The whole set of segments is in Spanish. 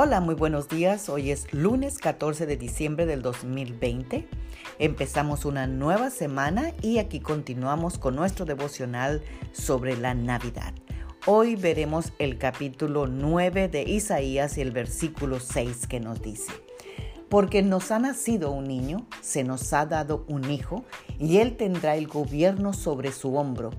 Hola, muy buenos días. Hoy es lunes 14 de diciembre del 2020. Empezamos una nueva semana y aquí continuamos con nuestro devocional sobre la Navidad. Hoy veremos el capítulo 9 de Isaías y el versículo 6 que nos dice, porque nos ha nacido un niño, se nos ha dado un hijo, y él tendrá el gobierno sobre su hombro.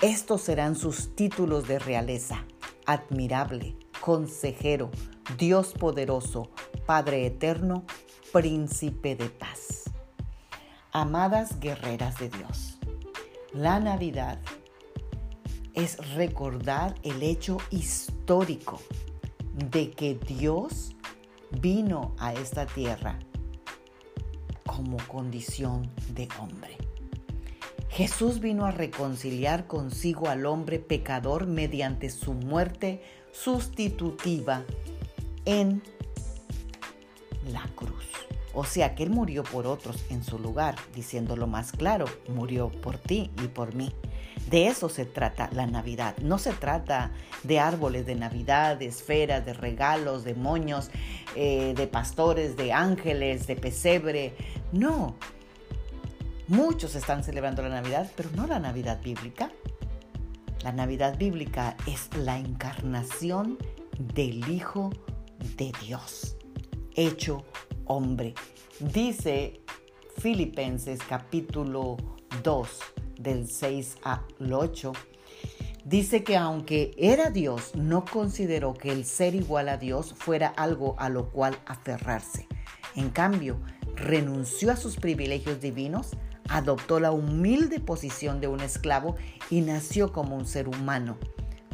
Estos serán sus títulos de realeza, admirable, consejero, Dios poderoso, Padre eterno, príncipe de paz. Amadas guerreras de Dios, la Navidad es recordar el hecho histórico de que Dios vino a esta tierra como condición de hombre. Jesús vino a reconciliar consigo al hombre pecador mediante su muerte sustitutiva en la cruz. O sea que Él murió por otros en su lugar, diciéndolo más claro, murió por ti y por mí. De eso se trata la Navidad. No se trata de árboles de Navidad, de esferas, de regalos, de moños, eh, de pastores, de ángeles, de pesebre. No. Muchos están celebrando la Navidad, pero no la Navidad bíblica. La Navidad bíblica es la encarnación del Hijo de Dios, hecho hombre. Dice Filipenses capítulo 2 del 6 al 8. Dice que aunque era Dios, no consideró que el ser igual a Dios fuera algo a lo cual aferrarse. En cambio, renunció a sus privilegios divinos, adoptó la humilde posición de un esclavo y nació como un ser humano.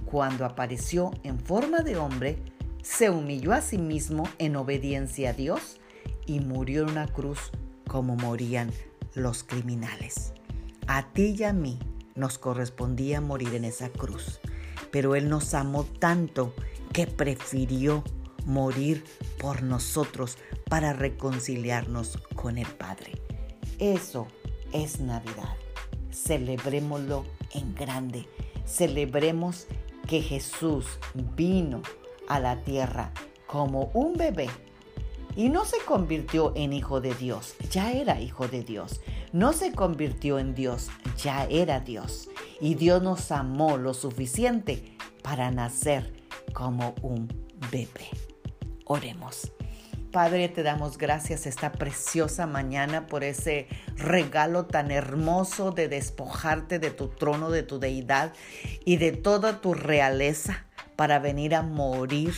Cuando apareció en forma de hombre, se humilló a sí mismo en obediencia a Dios y murió en una cruz como morían los criminales. A ti y a mí nos correspondía morir en esa cruz, pero Él nos amó tanto que prefirió morir por nosotros para reconciliarnos con el Padre. Eso es Navidad. Celebrémoslo en grande. Celebremos que Jesús vino a la tierra como un bebé y no se convirtió en hijo de Dios, ya era hijo de Dios. No se convirtió en Dios, ya era Dios. Y Dios nos amó lo suficiente para nacer como un bebé. Oremos. Padre, te damos gracias esta preciosa mañana por ese regalo tan hermoso de despojarte de tu trono, de tu deidad y de toda tu realeza para venir a morir,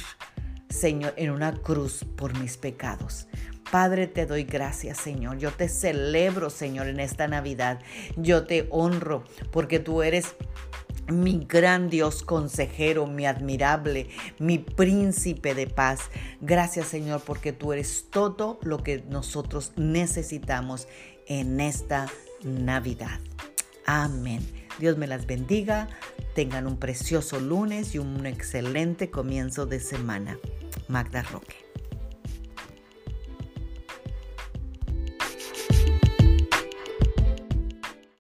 Señor, en una cruz por mis pecados. Padre, te doy gracias, Señor. Yo te celebro, Señor, en esta Navidad. Yo te honro porque tú eres mi gran Dios consejero, mi admirable, mi príncipe de paz. Gracias Señor porque tú eres todo lo que nosotros necesitamos en esta Navidad. Amén. Dios me las bendiga. Tengan un precioso lunes y un excelente comienzo de semana. Magda Roque.